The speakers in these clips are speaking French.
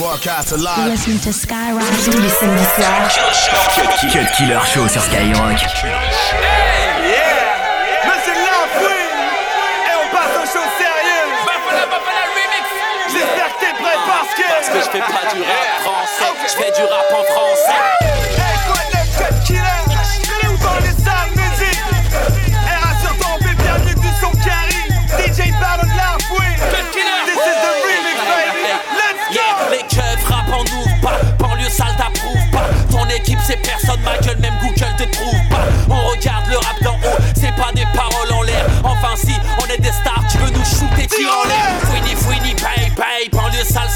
Broadcast alive. Listen to Skyrock tous les samedis soirs. Cut Killer Show sur Skyrock. Mais c'est l'enfoui Et on passe aux choses sérieuses J'espère que t'es prêt parce que Parce que je fais pas du rap français, je fais du rap en français. Hey, ma gueule, même Google te trouve pas. On regarde le rap d'en haut, c'est pas des paroles en l'air. Enfin si, on est des stars, tu veux nous shooter, tire en l'air. Fouini, fouini, paye, paye, banlieue sale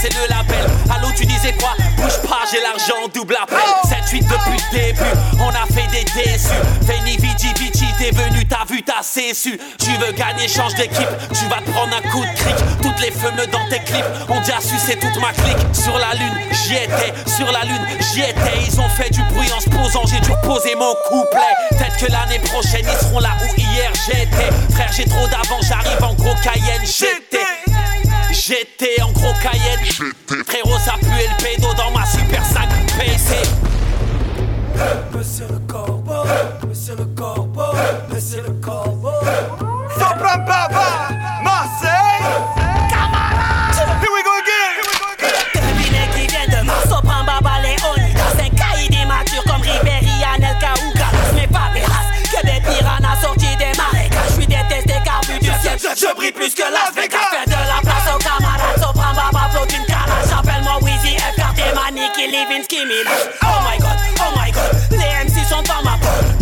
c'est le label. Allô, tu disais quoi? Bouge pas, j'ai l'argent, double appel. 7-8 depuis le début, on a fait des déçus. Veni, Vici, Vici, t'es venu, t'as vu, t'as su. Tu veux gagner, change d'équipe, tu vas te prendre un coup de cric. Toutes les fumeux dans tes clips, on déjà su c'est toute ma clique. Sur la lune, j'y étais, sur la lune, j'y étais. Ils ont fait du bruit en se posant, j'ai dû poser mon couplet. Peut-être que l'année prochaine ils seront là où hier j'étais. Frère, j'ai trop d'avant, j'arrive en gros Cayenne, j'étais. J'étais en gros Cayenne. Frérot, ça pue le pédo dans ma super 5 PC. Monsieur le corbeau, monsieur le corbeau, monsieur le corbeau. Sopran Baba Marseille. Here we go again. Here we Levinsky, Minaj Oh my god, oh my god, les MC sont dans ma peau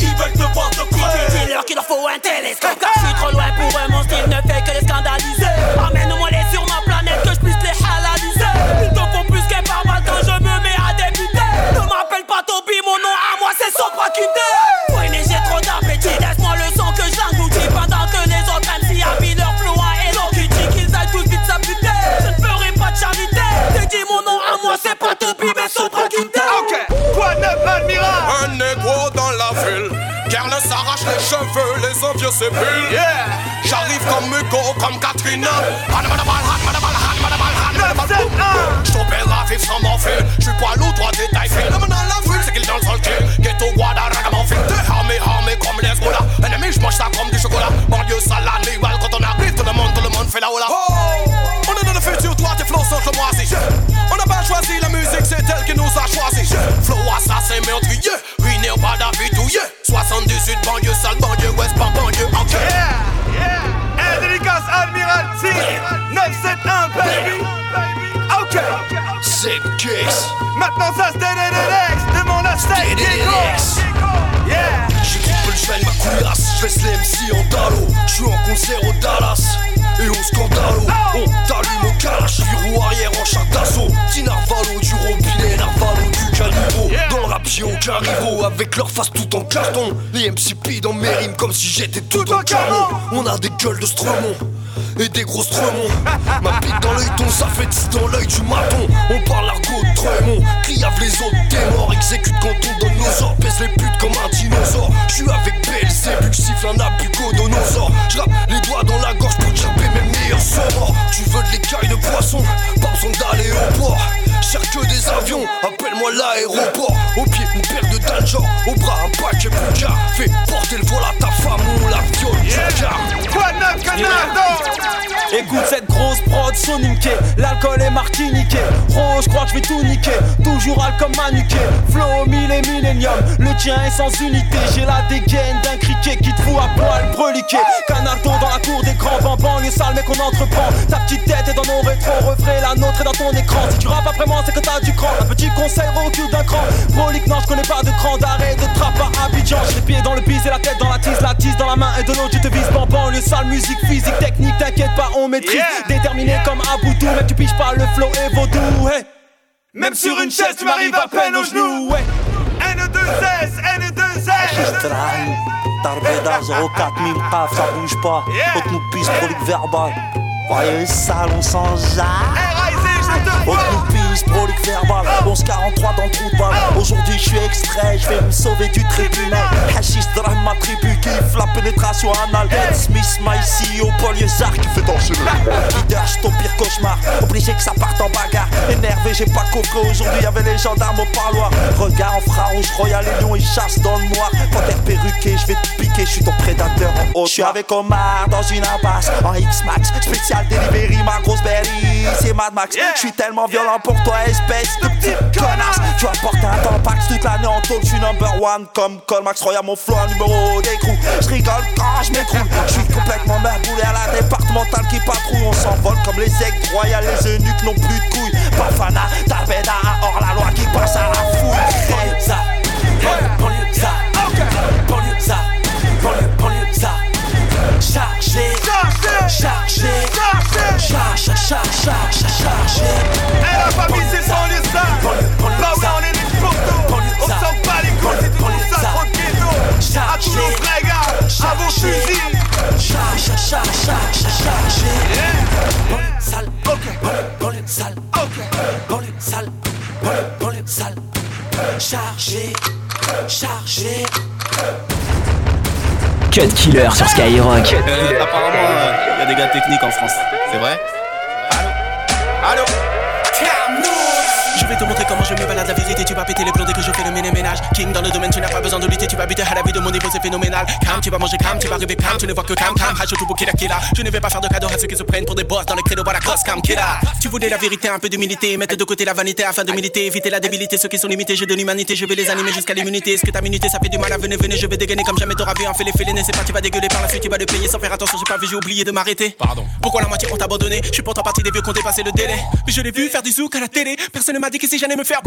au pas d'habitouillé 78, banlieue, sale, banlieue, ouest, pas banlieue, ok Yeah Yeah. Dédicace Admiralty 971 baby. Ok. Zip case Maintenant ça se DDDX Demande à DDDX. Yeah. Cheval ma couillasse, je laisse les MC en dallo J'suis en concert au Dallas. Et au scandalo. On t'allume au calache, puis roue arrière en char d'assaut. Petit narvalo du robinet, narvalo du caniveau Aucun rivaux, avec leur face tout en carton. Les MC dans mes rimes comme si j'étais tout en carton On a des gueules de Stremont et des gros stremons Ma bite dans l'œil, ton ça fait 10 dans l'œil du maton. On parle argot de Tremont, criave les autres, t'es mort. Exécute quand on donne nos ordres, pèse les putes comme un dinosaure. J'suis avec vu que siffle un abucodonosaure J'rappe les doigts dans la gorge pour chapper Tu veux de l'écaille de poisson, pas besoin d'aller au port. Cherche que des avions, appelle-moi l'aéroport. Au pied une paire de daljors, au bras un paquet Bouga Fais porter le vol à ta femme, on la viole, Jaja Quoi de neuf Canardo Écoute cette grosse prod soniquée, l'alcool est martiniqué. Gros, je crois que je vais tout niquer, toujours al comme manuqué. Flow mille et millénium, le tien est sans unité. J'ai la dégaine d'un criquet qui te fout à poil breliqué. Canardo dans la cour des grands bambans, les sales mais qu'on entreprend. Ta petite tête est dans nos rétros, refrais, la nôtre est dans ton écran. Si tu rappes après moi, c'est que t'as du cran. Un petit conseil, recule d'un cran. Brolique, non, je connais pas de cran d'arrêt de trappe à Abidjan. J'ai les pieds dans le pis et la tête dans la tise, la tise dans la main et de l'autre, tu te vises bambam. Le sale musique, physique, technique, t'inquiète pas, on maîtrise. Déterminé comme Aboudou, mec, tu piges pas le flow et vaudou, hey. Même sur une chaise tu m'arrives à peine aux genoux ouais. N2S N2S Tarbeda 04000 paf, ça bouge pas. Haute nous pisse, prolique verbal. Voyez sale, on s'en jette. R.I.Z. je te Haute vois nous pisse, prolique verbal 11-43 dans le trou de balle Aujourd'hui suis extrait, je vais me sauver du tribunal. Hashis drame ma tribu kiffe la pénétration anale. Smith, my CEO, Paul qui fait danser le Leader, ton pire cauchemar. Obligé que ça parte en bagarre. Énervé, j'ai pas compris. Aujourd'hui y'avait les gendarmes au parloir. Regarde en rouge, royal et lion, ils chassent dans le noir. Panthère perruqué, je vais te piquer, je suis ton prédateur en haut. Je suis avec Omar dans une impasse. En X-Max, spécial delivery, ma grosse berry C'est Mad Max, je suis tellement violent pour toi espèce de petite connasse. Tu vas porter un tampax toute l'année en suis number one Comme Colmax Royal, mon flow numéro d'écrou Je rigole quand je m'écroule, je suis complètement merboulé à la départementale qui patrouille On s'envole comme les aigles royales, les eunuques n'ont plus de couilles Bafana, Tabeda, hors la loi qui passe à la fouille ça, ça, Ok, ok. Chargé, chargé. Cut Killer sur Skyrock. Euh, apparemment, il y a des gars techniques en France. C'est vrai Allô Allô vais te montrer comment je me balade. La vérité Tu vas péter les plombs dès que je fais le ménage. King dans le domaine tu n'as pas besoin de lutter. Tu vas buter à la vie de mon niveau c'est phénoménal. Calme tu vas manger calme tu vas rêver calme. Tu ne vois que calme calme. Hacho tout killa killa Je ne vais pas faire de cadeaux à ceux qui se prennent pour des boss Dans le credo. La cross calme killa Tu voulais la vérité un peu d'humilité. Mettre de côté la vanité afin de militer. Éviter la débilité ceux qui sont limités. J'ai de l'humanité je vais les animer jusqu'à l'immunité. Est-ce que ta minute ça fait du mal à venir venez je vais dégainer comme jamais. T'auras vu en fait les félines C'est pas tu vas dégueuler par la suite tu vas le payer sans faire attention. J'ai pas vu j'ai oublié de m'arrêter. Pardon. Pourquoi la moitié ont abandonné? Je suis pourtant partie des vieux qui ont dépassé le délai. Mais je l'ai vu faire du zouk à la télé. Personne ne m'a dit que si j'allais me faire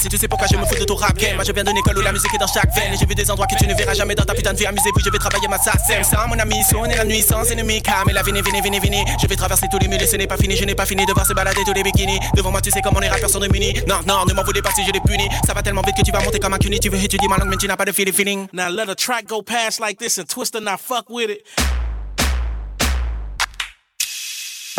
si tu sais pourquoi je me fous de ton rap game. Moi je viens d'une école où la musique est dans chaque veine. Et j'ai vu des endroits que tu ne verras jamais dans ta putain de vie. Amusez-vous je vais travailler ma sassem Sans mon ami sonner la nuit sans ennemi Calme et la vini vini vini vini Je vais traverser tous les murs et ce n'est pas fini. Je n'ai pas fini de voir se balader tous les bikinis. Devant moi tu sais comment les rappeurs sont démunis. Non non ne m'en voulez pas si je les punis. Ça va tellement vite que tu vas monter comme un cuny Tu veux étudier ma langue mais tu n'as pas de feeling feeling. Now let a track go past like this and twist and not fuck with it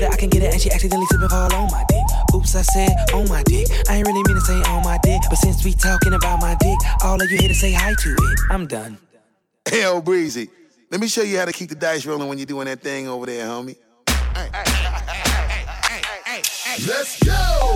With it, I can get it. And she accidentally slipping fall on my dick. Oops, I said on my dick. I ain't really mean to say on my dick. But since we talking about my dick, all of you here to say hi to it. I'm done. Hell, Breezy. Let me show you how to keep the dice rolling when you're doing that thing over there, homie. Hey, hey, hey, Let's go!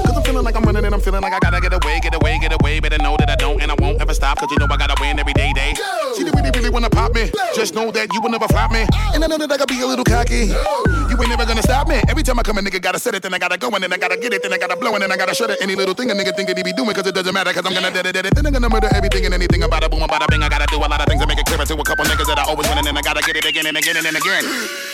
Cause I'm feeling like I'm running and I'm feeling like I gotta get away, get away, get away. Better know that I don't and I won't ever stop. Cause you know I gotta win every day, day. Go. See, they really, really wanna pop me. Go. Just know that you will never flop me. Oh. And I know that I gotta be a little cocky. Go. You ain't never gonna stop me. Every time I come, a nigga gotta set it, then I gotta go, and then I gotta get it, then I gotta blow, and then I gotta shut it. Any little thing a nigga think that he be doing, cause it doesn't matter, cause I'm gonna dead it, dead it. Then I'm gonna murder everything and anything about a boom, about a bing. I gotta do a lot of things to make it clear to a couple niggas that I always win, and then I gotta get it again and again and again.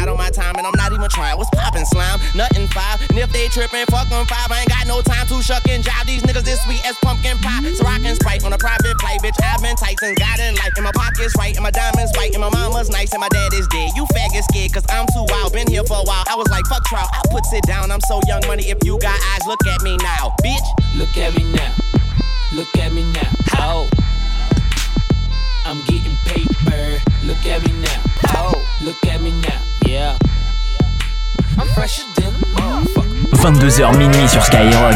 not on my time. And I'm not even try. What's poppin', slime? Nothing five. And if they trippin', fuck them five. I ain't got no time to shuck and jive. These niggas this sweet as pumpkin pie. So I can sprite on a private flight, bitch. I've been Tyson, got in life. And my pockets right, and my diamonds white, and my mama's nice, and my dad is dead. You faggot scared, cause I'm too wild. Been here for a while. I was like, fuck trial. I put it down. I'm so young money. If you got eyes, look at me now, bitch. Look at me now. Look at me now. Oh. I'm getting paper. Look at me now. Oh. Look at me now. Yeah. I'm fresher than a motherfucker. 22h minuit sur Skyrock.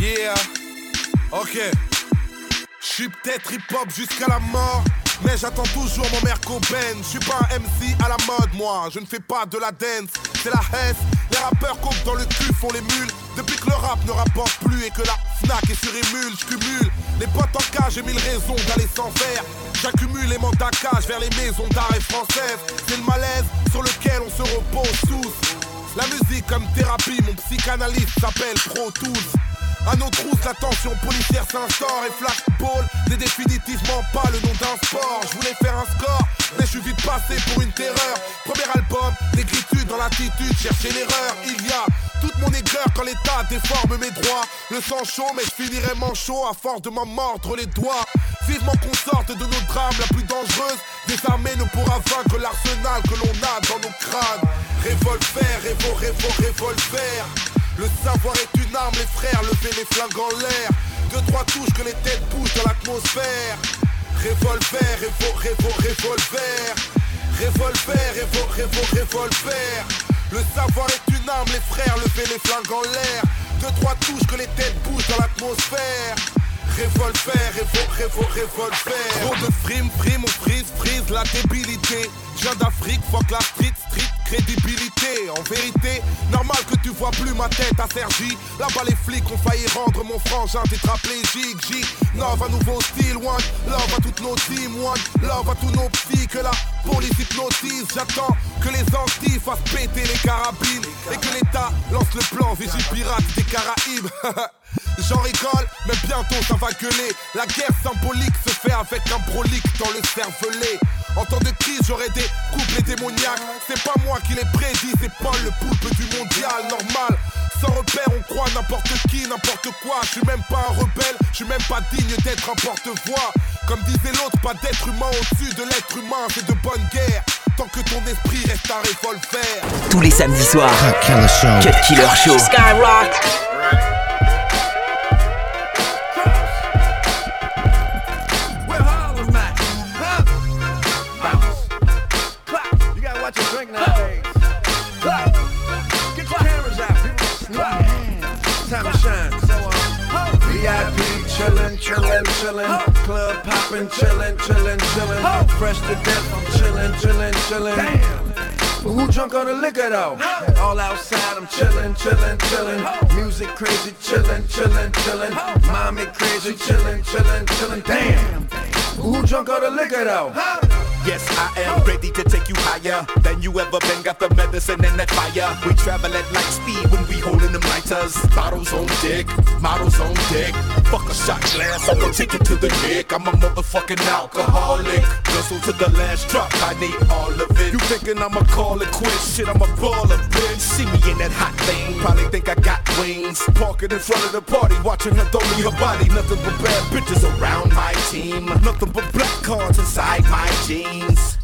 Yeah, ok. Je suis peut-être hip-hop jusqu'à la mort, mais j'attends toujours mon mère Cobain. Je suis pas un MC à la mode, moi. Je ne fais pas de la dance, c'est la hesse. Les rappeurs comptent dans le cul, font les mules. Depuis que le rap ne rapporte plus et que la Fnac est sur émule, je cumule. Les potes en cage, j'ai mille raisons d'aller sans faire. J'accumule les mandats cage vers les maisons d'arrêt françaises. C'est le malaise sur lequel on se repose tous. La musique comme thérapie, mon psychanalyste s'appelle Pro Tools. À nos trousses, la tension policière s'instaure et flashball n'est définitivement pas le nom d'un sport. Je voulais faire un score, mais je suis vite passé pour une terreur. Premier album, négritude dans l'attitude, chercher l'erreur. Il y a toute mon aigreur quand l'état déforme mes droits. Le sang chaud, mais je finirai manchot à force de m'en mordre les doigts. Vivement qu'on sorte de nos drames la plus dangereuse. Désarmé ne pourra vaincre l'arsenal que l'on a dans nos crânes. Revolver, révo, révo, revolver. Le savoir est une arme, les frères, levez les flingues en l'air. Deux, trois touches que les têtes bougent dans l'atmosphère. Revolver, révo, révo, revolver. Revolver, révo, révo, revolver. Le savoir est une arme, les frères, levez les flingues en l'air. Deux, trois touches que les têtes bougent dans l'atmosphère. Revolver, révo, révo, revolver. Trop de frime, frime, on frise, frise la débilité. Je viens d'Afrique, fuck la street, street, crédibilité. En vérité, normal que tu vois plus ma tête à Sergi. Là-bas, les flics ont failli rendre mon frangin tétraplégique. J, love un nouveau style, one. Love à toutes nos teams, one. Love à tous nos petits que la police hypnotise. J'attends que les Antilles fassent péter les carabines. Et que l'État lance le plan Vigipirate des Caraïbes. J'en rigole, mais bientôt ça va gueuler. La guerre symbolique se fait avec un brolique dans le cervelet. En temps de crise, j'aurais des couplets démoniaques. C'est pas moi qui les prédis, c'est Paul le poulpe du mondial. Normal, sans repère, on croit n'importe qui, n'importe quoi. Je suis même pas un rebelle, je suis même pas digne d'être un porte-voix. Comme disait l'autre, pas d'être humain au-dessus de l'être humain, c'est de bonne guerre. Tant que ton esprit reste un revolver. Tous les samedis soirs. Cut Killer Show. Skyrock. Chillin'. Club poppin', chillin', chillin', chillin'. Fresh to death, I'm chillin', chillin', chillin'. But who drunk on the liquor though? All outside, I'm chillin', chillin', chillin'. Music crazy, chillin', chillin', chillin'. Mommy crazy, chillin', chillin', chillin'. Damn. Who drunk on the liquor though? Yes, I am ready to take you higher than you ever been. Got the medicine and that fire. We travel at light speed when we holding them lighters. Bottles on deck, models on deck. Fuck a shot glass, I'm gonna take it to the dick. I'm a motherfucking alcoholic. Guzzle to the last drop, I need all of it. You thinking I'ma call it quits? Shit, I'm a baller, bitch. See me in that hot thing, probably think I got wings. Parking in front of the party, watching her throw me her body. Nothing but bad bitches around my team. Nothing but black cards inside my jeans.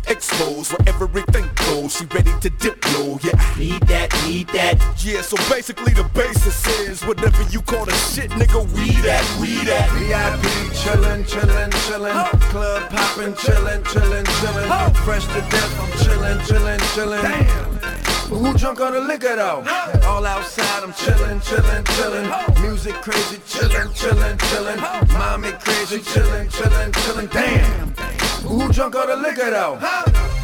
Exposed where everything goes. She ready to dip low. Yeah, need that, need that. Yeah, so basically the basis is whatever you call the shit, nigga. We that, we that. VIP chillin', chillin', chillin'. Club poppin', chillin', chillin', chillin'. Fresh to death, I'm chillin', chillin', chillin'. Damn. But who drunk on the liquor though? All outside, I'm chillin', chillin', chillin'. Music crazy, chillin', chillin', chillin'. Mommy crazy, chillin', chillin', chillin'. Damn. But who drunk on the liquor though?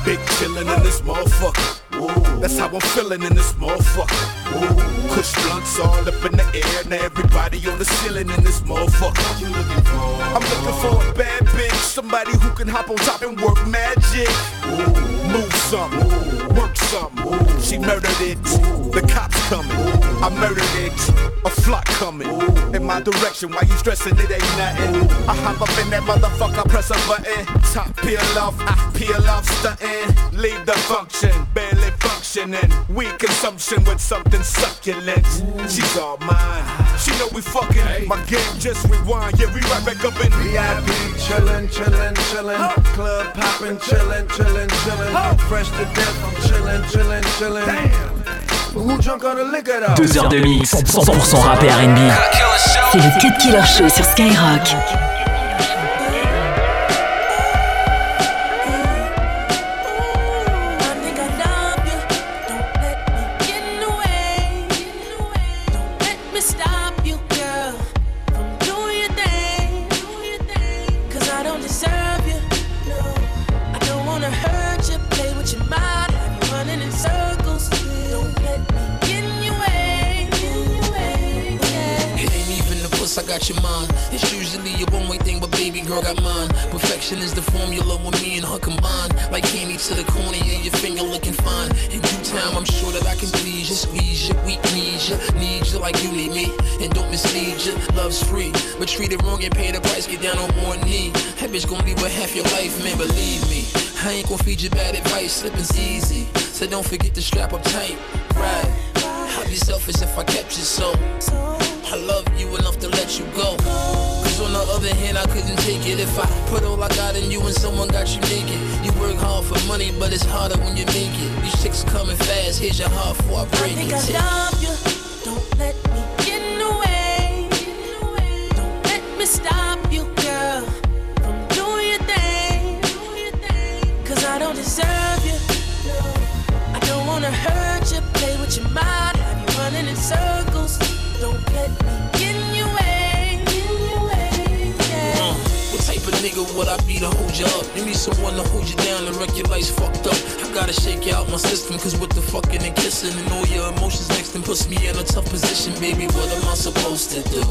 Big chillin' in this motherfucker. Ooh, that's how I'm feeling in this motherfucker. Ooh, Kush blunts all up in the air. Now everybody on the ceiling in this motherfucker. I'm looking for a bad bitch, somebody who can hop on top and work magic. Move some, work some. She murdered it. The cops coming. I murdered it. A flock coming in my direction. Why you stressing? It ain't nothing. I hop up in that motherfucker, press a button. Top peel off, I peel off, stunting. Leave the function, barely functioning. Weak consumption with something succulent. She's all mine. She know we fucking. My game just rewind. Yeah, we right back up in VIP chillin', chillin', chillin'. Club poppin', chillin', chillin', chillin'. Fresh to death, I'm chillin', chillin', chillin'. Damn. Who drunk on the liquor though? Deux heures de mix, 100% rap et R&B. C'est le Cut Killer Show sur Skyrock. Love's free. But treat it wrong and pay the price, get down on one knee. That bitch gonna be with half your life, man, believe me. I ain't gonna feed you bad advice, slipping's easy. So don't forget to strap up tight, right? I'd be selfish if I kept you so. I love you enough to let you go. Cause on the other hand, I couldn't take it if I put all I got in you and someone got you naked. You work hard for money, but it's harder when you make it. These chicks coming fast, here's your heart before I I break think it. I love you. Hurt you. Play with your mind, have you running in circles. Don't let me in your nigga would I be to hold you up? You need someone to hold you down and wreck your life's fucked up. I gotta shake you out my system, cause with the fucking and kissing and all your emotions next and puts me in a tough position, baby. What am I supposed to do?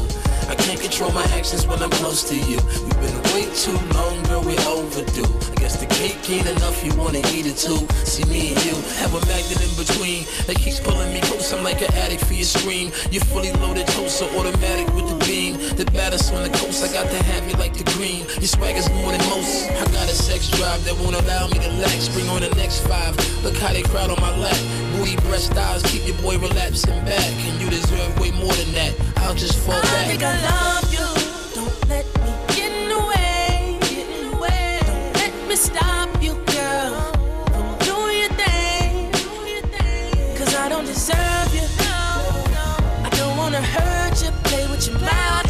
I can't control my actions when I'm close to you. We've been way too long, girl, we overdue. I guess the cake ain't enough, you wanna eat it too. See me and you have a magnet in between that keeps pulling me close. I'm like an addict for your scream. You're fully loaded, toaster, automatic with the baddest on the coast, I got to have you like the green. Your swagger's more than most. I got a sex drive that won't allow me to lax. Bring on the next five. Look how they crowd on my lap. Booty breast styles keep your boy relapsing back. And you deserve way more than that. I'll just fall I back. think I love you. Don't let me get in the way. Don't let me stop you, girl, from doing your thing. Cause I don't deserve you. I don't wanna hurt you. Play with your mind.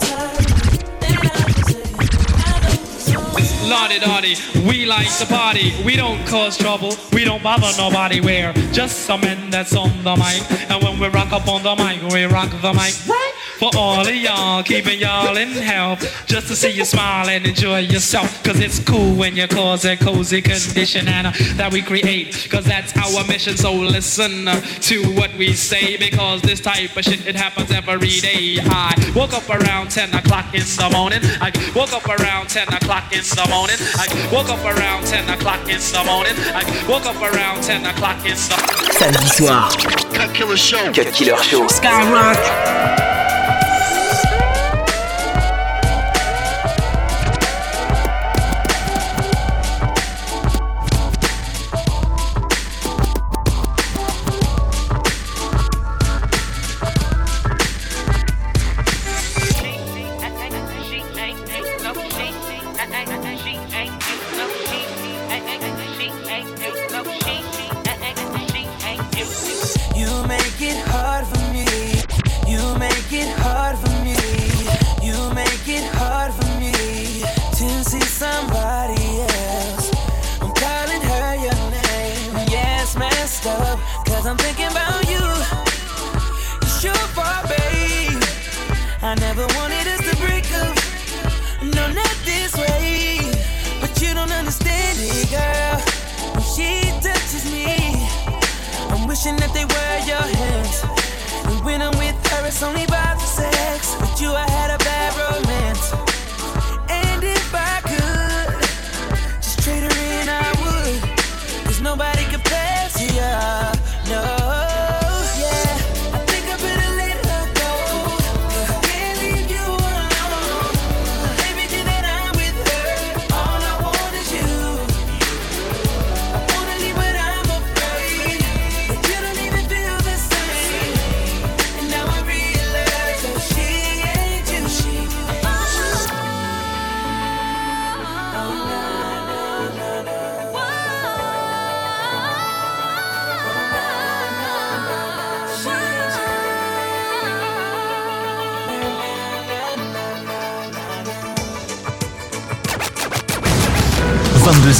you. Lottie we like to party. We don't cause trouble, we don't bother nobody. We're just some men that's on the mic. And when we rock up on the mic, we rock the mic. For all of y'all, keeping y'all in health. Just to see you smile and enjoy yourself. Cause it's cool when you cause a cozy condition and uh, that we create. Cause that's our mission. So listen uh, to what we say. Because this type of shit, it happens every day. I woke up around 10 o'clock in the morning. I woke up around 10 o'clock in the morning. I woke up around 10 o'clock in the morning. I woke up around 10 o'clock in the Samedi soir, Cut Killer Show. Cut Killer Show. Skyrock.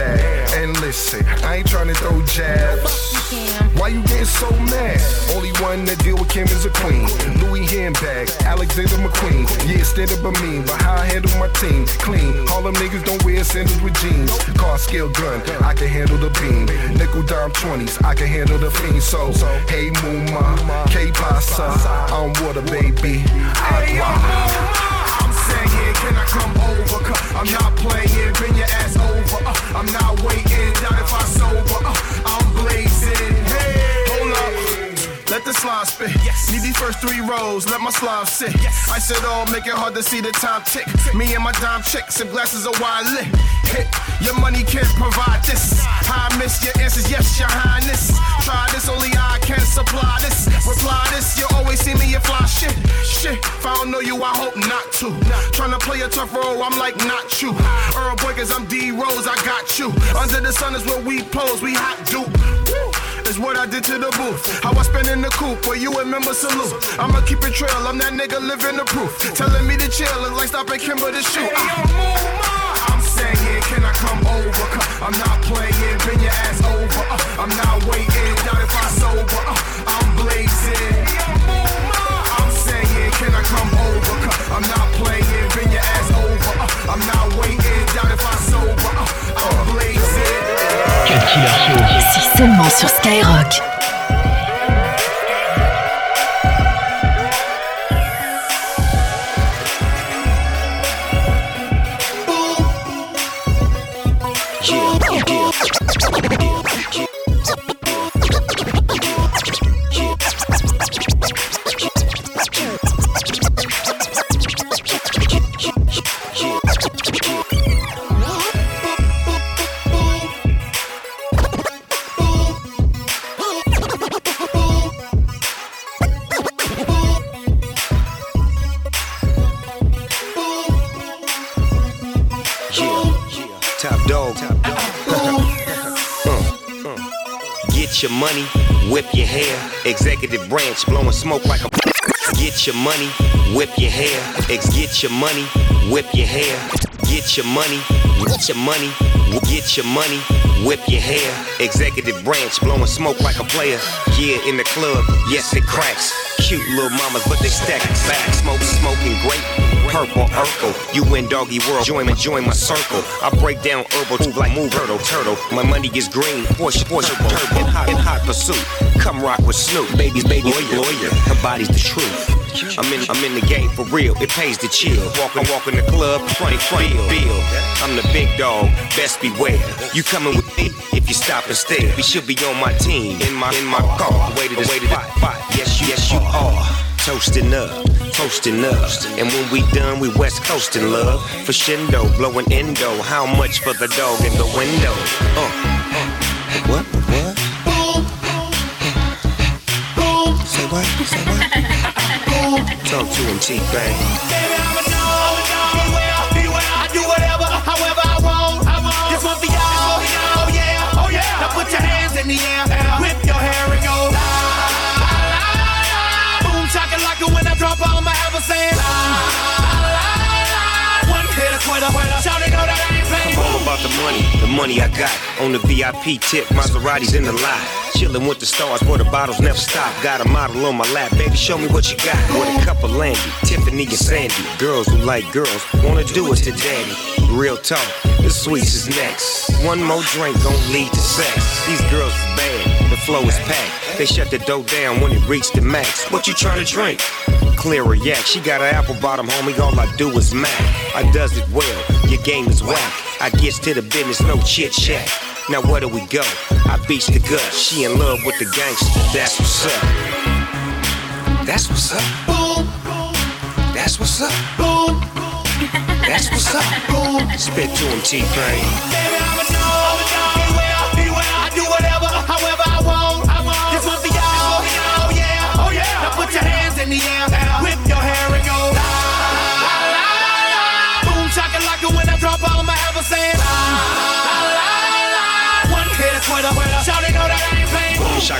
And listen. I ain't trying to throw jabs. Why you getting so mad? Only one that deal with Kim is a queen. Louis handbag, Alexander McQueen. Yeah, stand up a mean, but how I handle my team? Clean. All them niggas don't wear sandals with jeans. Car scale gun, I can handle the beam. Nickel dime 20s, I can handle the fiend. So, hey Mooma, K Pasa, I'm water baby. Aqua. Can I come over? Cause I'm not playing, bring your ass over. Uh, I'm not waiting, not if I sober. Uh, I'm blazing. Hey. Let the slide spit. Need these first three rows, let my slide sit. I said all, make it hard to see the time tick. Me and my dime chicks and glasses of wine lit. Hit, your money can't provide this. I miss your answers, yes, your highness. Try this, only I can supply this. Reply this, you always see me in fly shit. Shit, if I don't know you, I hope not to. Tryna play a tough role, I'm like not you. Earl Boy, cause I'm D Rose, I got you. Under the sun is where we pose, we hot dupe. Is what I did to the booth. How I spend in the coop, where you remember salute. I'ma keep it trail, I'm that nigga living the proof. Telling me to chill, it's like stopping Kimber to shoot. Hey, yo, I'm saying, can I come over? Cause I'm not playing, bring your ass over. Uh, I'm not waiting, doubt if I sober. Uh, I'm blazing. Hey, yo, I'm saying, can I come over? Cause I'm not playing, bring your ass over. Uh, I'm not waiting, Killer Show. C'est seulement sur Skyrock. Branch blowing smoke like a. Get your money, whip your hair. Ex get your money, whip your hair. Get your money, get your money, get your money, whip your hair. Executive branch blowing smoke like a player. Yeah, in the club, yes it cracks. Cute little mamas, but they stack back. Smoke, smoking great. Purple Urkel, you in doggy world, join me, join my circle. I break down herbal move like move turtle, turtle. My money gets green, Porsche, Porsche, turbo. In hot, in hot pursuit, come rock with Snoop, baby's baby lawyer. lawyer. Her body's the truth. I'm in, I'm in the game for real. It pays to chill. Walk, I walk in the club, front, front, bill. I'm the big dog, best beware. You coming with me if you stop and stare. We should be on my team, in my, in my car. Waited, waited, spot. Yes, you, yes, you are. Toasting up, toasting up. And when we done, we west coasting love. For shindo, blowing endo. How much for the dog in the window? Uh, uh. What? What? What? Say what? Talk to him, T-Bang. I do whatever, however I want. This one for y'all. Oh yeah, oh yeah. Now put your hands in the air, the money, the money I got. On the VIP tip, Maseratis in the lot. Chillin' with the stars where the bottles never stop. Got a model on my lap, baby, show me what you got. With a cup of Landy, Tiffany and Sandy. Girls who like girls wanna do it to daddy. Real talk, the sweets is next. One more drink gon' lead to sex. These girls is bad, the flow is packed. They shut the door down when it reached the max. What you tryna drink? Clear a yak. She got an apple bottom, homie. All I do is mac. I does it well. Your game is whack. I gets to the business, no chit chat. Now where do we go? I beats the gut. She in love with the gangster. That's what's up. That's what's up. Boom. That's what's up. Boom. That's what's up. Boom. Spit to him, T-Pain.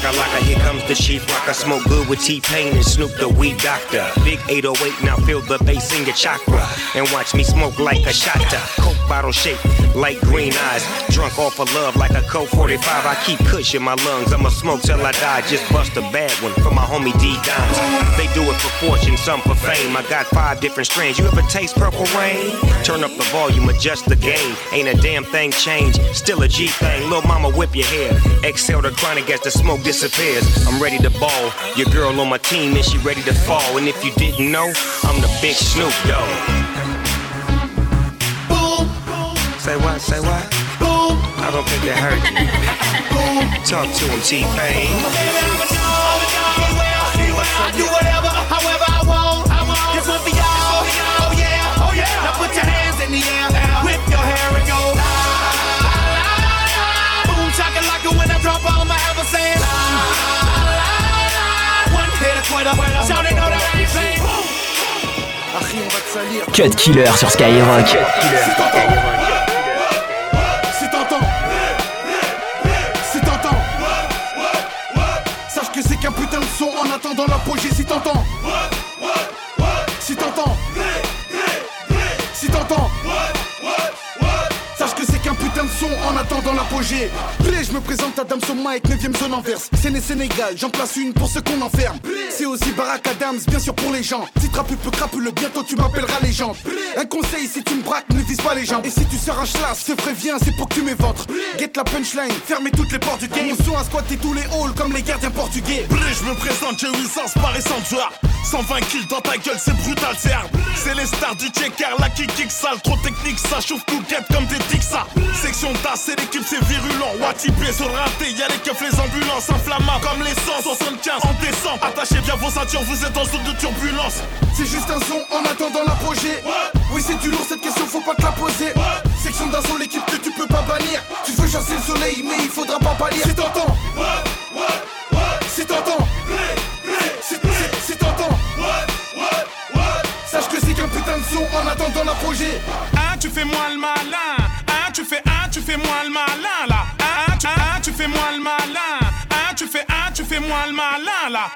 Shaka laka, here comes the chief rock. I smoke good with T-Pain and Snoop the weed doctor. Big 808, now feel the bass in your chakra. And watch me smoke like a shotta. Coke bottle shaped like green eyes. Drunk off of love like a Coke 45. I keep kush in my lungs. I'ma smoke till I die. Just bust a bad one for my homie D Dimes. They do it for fortune, some for fame. I got five different strains. You ever taste purple rain? Turn up the volume, adjust the gain. Ain't a damn thing changed. Still a G thing. Lil' mama whip your hair. Exhale the chronic as the smoke disappears. I'm ready to ball. Your girl on my team and she ready to fall. And if you didn't know, I'm the big Snoop Dogg. Say what? Say what? Boom. I don't think that hurt you. Boom. Talk to him, T-Pain. I do whatever, however I want. This one for y'all. Oh yeah, oh yeah. Now put your hands in the air, Cut Killer sur Skyrock. Si t'entends, si t'entends, sache que c'est qu'un putain de son en attendant l'apogée. Si t'entends, si t'entends, si t'entends, sache que c'est qu'un putain de son en attendant l'apogée. Je me présente à Damso Mike, 9ème zone inverse. Séné Sénégal, j'en place une pour ceux qu'on enferme. C'est aussi Barack Adams, bien sûr pour les gens. Si trapu peu crapule, bientôt tu m'appelleras légende. Un conseil, si tu me braques, ne vise pas les gens. Et si tu sers un schlass, ce préviens, c'est pour que tu m'éventres. Get la punchline, fermez toutes les portes du game. Mon son a squatté tous les halls comme les gardiens portugais. Je me présente, j'ai 800 par 120 kills dans ta gueule, c'est brutal, c'est hard. C'est les stars du checker, la qui kick sale. Trop technique, ça chauffe tout guette comme des tics, ça. Section DAS, c'est l'équipe, c'est virulent. Watipé sur raté, y'a les keufs, les ambulances. Inflammables comme l'essence, 75 en décembre. Attachez bien vos ceintures, vous êtes en zone de turbulence. C'est juste un son en attendant l'apogée. Oui, c'est du lourd, cette question, faut pas te la poser. Section d'assaut, l'équipe que tu peux pas bannir. Tu veux chasser le soleil, mais il faudra pas pâlir. Si t'entends, si t'entends, en attendant l'apogée. Hein, tu fais moi le malin. Hein, tu fais un, tu fais moi le malin là. Hein, tu, hein, tu fais moi le malin. Hein, tu fais un, tu fais moi le malin là.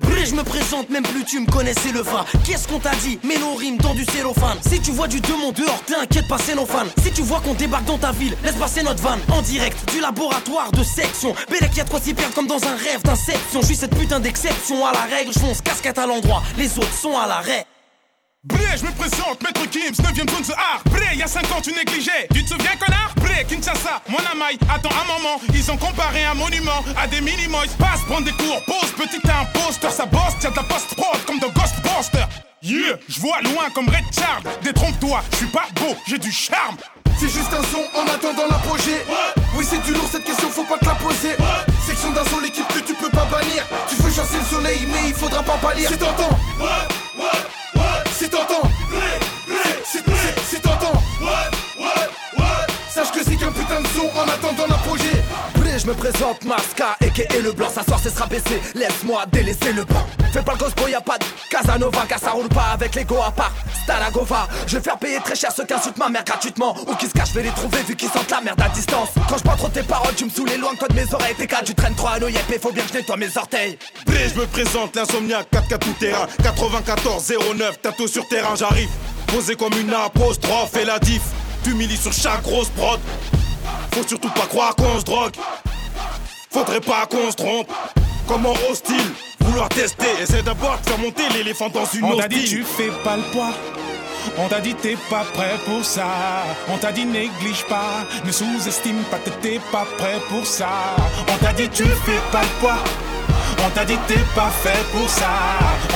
Bré, je me présente, même plus tu me connais, c'est le va. Qu'est-ce qu'on t'a dit? Mais nos rimes dans du cellophane. Si tu vois du demande dehors, t'inquiète pas, c'est nos fans. Si tu vois qu'on débarque dans ta ville, laisse passer notre van. En direct du laboratoire de section. Bélec, y'a de quoi s'y perdre comme dans un rêve d'inception. Je suis cette putain d'exception à la règle. Je fonce casquette à l'endroit, les autres sont à l'arrêt. Bré, je me présente, Maître Gims, 9ème zone de art. Bré, y'a 5 ans, tu négligeais. Tu te souviens, connard? Bré, Kinshasa, mon amaï. Attends un moment, ils ont comparé un monument à des mini-moys. Passe, prendre des cours, pause, petit poster, ça bosse, tiens de la post-prod comme dans Ghost Boy. Yeah, je vois loin comme Red Charles. Détrompe-toi, je suis pas beau, j'ai du charme. C'est juste un son en attendant l'apogée. Oui, c'est du lourd cette question, faut pas te la poser. Section d'un son, l'équipe que tu peux pas bannir. Tu veux chasser le soleil, mais il faudra pas pâlir. Si t'entends, si t'entends, si, si, si t'entends, sache que c'est qu'un putain de son en attendant l'apogée. Blé, je me présente, Masca, et le blanc, sa soir c'est sera baissé. Laisse-moi délaisser le banc. Fais pas le gosse, boy, y'a pas de Casanova, car ça roule pas avec l'ego à part. Je vais faire payer très cher ceux qui insultent ma mère gratuitement. Ou qui se cachent, je vais les trouver vu qu'ils sentent la merde à distance. Quand je prends trop tes paroles, tu me saoules loin que de mes oreilles. T'es tu traînes trop à l'oeil, faut bien que je nettoie mes orteils. Blé, je me présente, l'insomniaque, 4 tout terrain. 94 09, tato sur terrain, j'arrive. Posé comme une apostrophe et la diff. T'humilies sur chaque grosse prod. Faut surtout pas croire qu'on se drogue. Faudrait pas qu'on se trompe. Comment hostile Vouloir tester, essaie d'abord de faire monter l'éléphant dans une On t'a dit tu fais pas le poids. On t'a dit t'es pas prêt pour ça. On t'a dit néglige pas, ne sous-estime pas, t'étais pas prêt pour ça. On t'a dit tu fais pas le poids. On t'a dit t'es pas fait pour ça.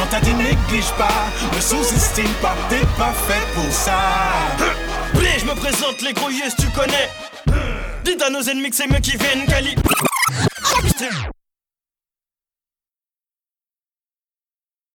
On t'a dit néglige pas, ne sous-estime pas, t'es pas fait pour ça. Blé, je me présente les gros yes, tu connais. Dites à nos ennemis que c'est mieux qui viennent, Cali.